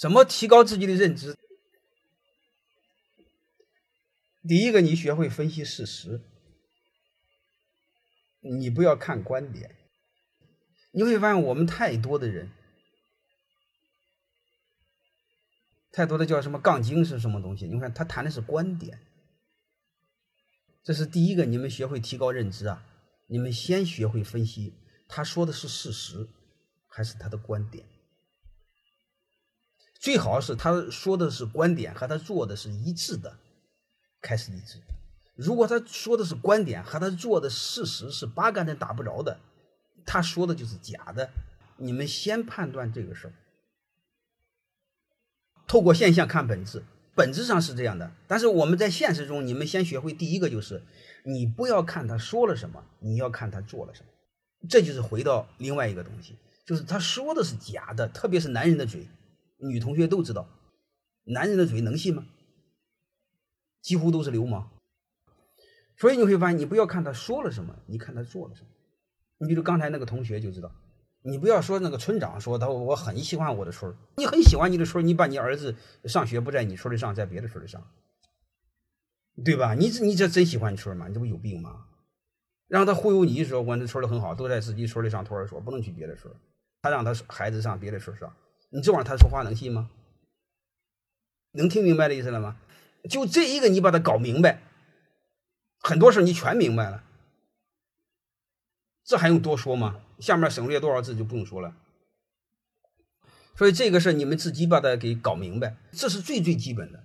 怎么提高自己的认知？第一个，你学会分析事实，你不要看观点。你会发现，我们太多的人，太多的叫什么杠精是什么东西？你看他谈的是观点，这是第一个。你们学会提高认知啊，你们先学会分析，他说的是事实还是他的观点？最好是他说的是观点和他做的是一致的。开始一致。如果他说的是观点和他做的事实是八竿子打不着的，他说的就是假的。你们先判断这个事儿，透过现象看本质，本质上是这样的。但是我们在现实中，你们先学会第一个就是，你不要看他说了什么，你要看他做了什么。这就是回到另外一个东西，就是他说的是假的，特别是男人的嘴，女同学都知道，男人的嘴能信吗？几乎都是流氓，所以你会发现，你不要看他说了什么，你看他做了什么。你比如刚才那个同学就知道，你不要说那个村长说他我很喜欢我的村你很喜欢你的村你把你儿子上学不在你村里上，在别的村里上，对吧？你这你这真喜欢你村吗？你这不有病吗？让他忽悠你说我那村里很好，都在自己村里上托儿所，不能去别的村他让他孩子上别的村上，你这玩意儿他说话能信吗？能听明白的意思了吗？就这一个，你把它搞明白，很多事你全明白了，这还用多说吗？下面省略多少字就不用说了。所以这个事你们自己把它给搞明白，这是最最基本的。